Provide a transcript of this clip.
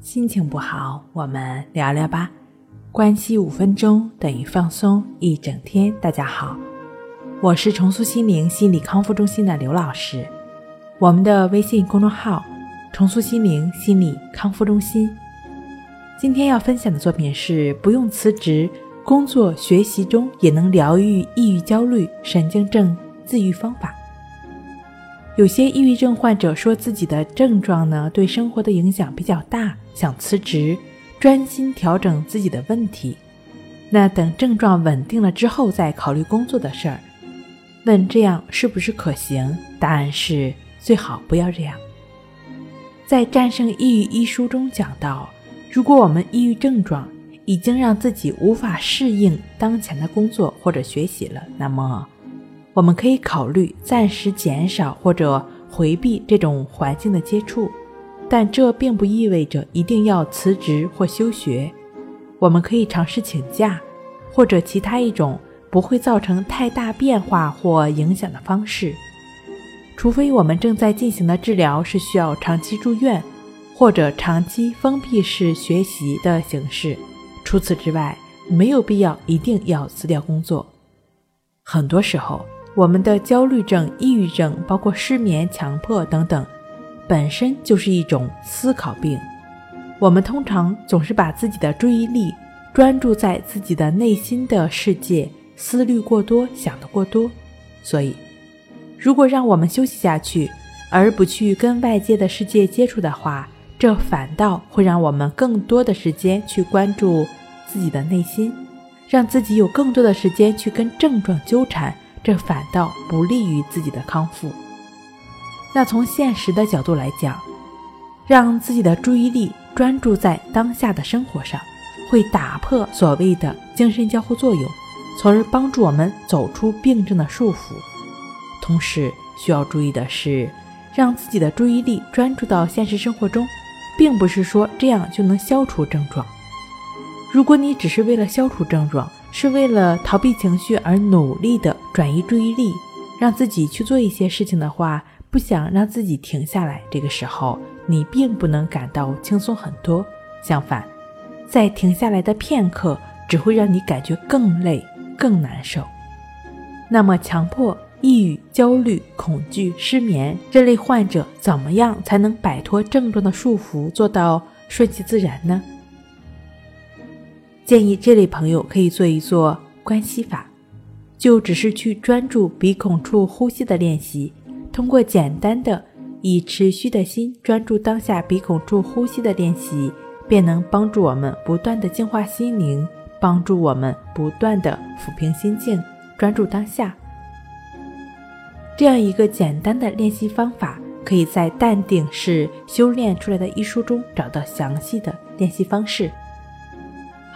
心情不好，我们聊聊吧。关系五分钟等于放松一整天。大家好，我是重塑心灵心理康复中心的刘老师。我们的微信公众号“重塑心灵心理康复中心”。今天要分享的作品是：不用辞职，工作学习中也能疗愈抑郁、焦虑、神经症自愈方法。有些抑郁症患者说自己的症状呢对生活的影响比较大，想辞职，专心调整自己的问题。那等症状稳定了之后再考虑工作的事儿。问这样是不是可行？答案是最好不要这样。在《战胜抑郁》一书中讲到，如果我们抑郁症状已经让自己无法适应当前的工作或者学习了，那么。我们可以考虑暂时减少或者回避这种环境的接触，但这并不意味着一定要辞职或休学。我们可以尝试请假，或者其他一种不会造成太大变化或影响的方式。除非我们正在进行的治疗是需要长期住院或者长期封闭式学习的形式，除此之外，没有必要一定要辞掉工作。很多时候。我们的焦虑症、抑郁症，包括失眠、强迫等等，本身就是一种思考病。我们通常总是把自己的注意力专注在自己的内心的世界，思虑过多，想得过多。所以，如果让我们休息下去，而不去跟外界的世界接触的话，这反倒会让我们更多的时间去关注自己的内心，让自己有更多的时间去跟症状纠缠。这反倒不利于自己的康复。那从现实的角度来讲，让自己的注意力专注在当下的生活上，会打破所谓的精神交互作用，从而帮助我们走出病症的束缚。同时需要注意的是，让自己的注意力专注到现实生活中，并不是说这样就能消除症状。如果你只是为了消除症状，是为了逃避情绪而努力的转移注意力，让自己去做一些事情的话，不想让自己停下来。这个时候，你并不能感到轻松很多。相反，在停下来的片刻，只会让你感觉更累、更难受。那么，强迫、抑郁、焦虑、恐惧、失眠这类患者，怎么样才能摆脱症状的束缚，做到顺其自然呢？建议这类朋友可以做一做关系法，就只是去专注鼻孔处呼吸的练习。通过简单的以持续的心专注当下鼻孔处呼吸的练习，便能帮助我们不断的净化心灵，帮助我们不断的抚平心境，专注当下。这样一个简单的练习方法，可以在《淡定是修炼出来的》一书中找到详细的练习方式。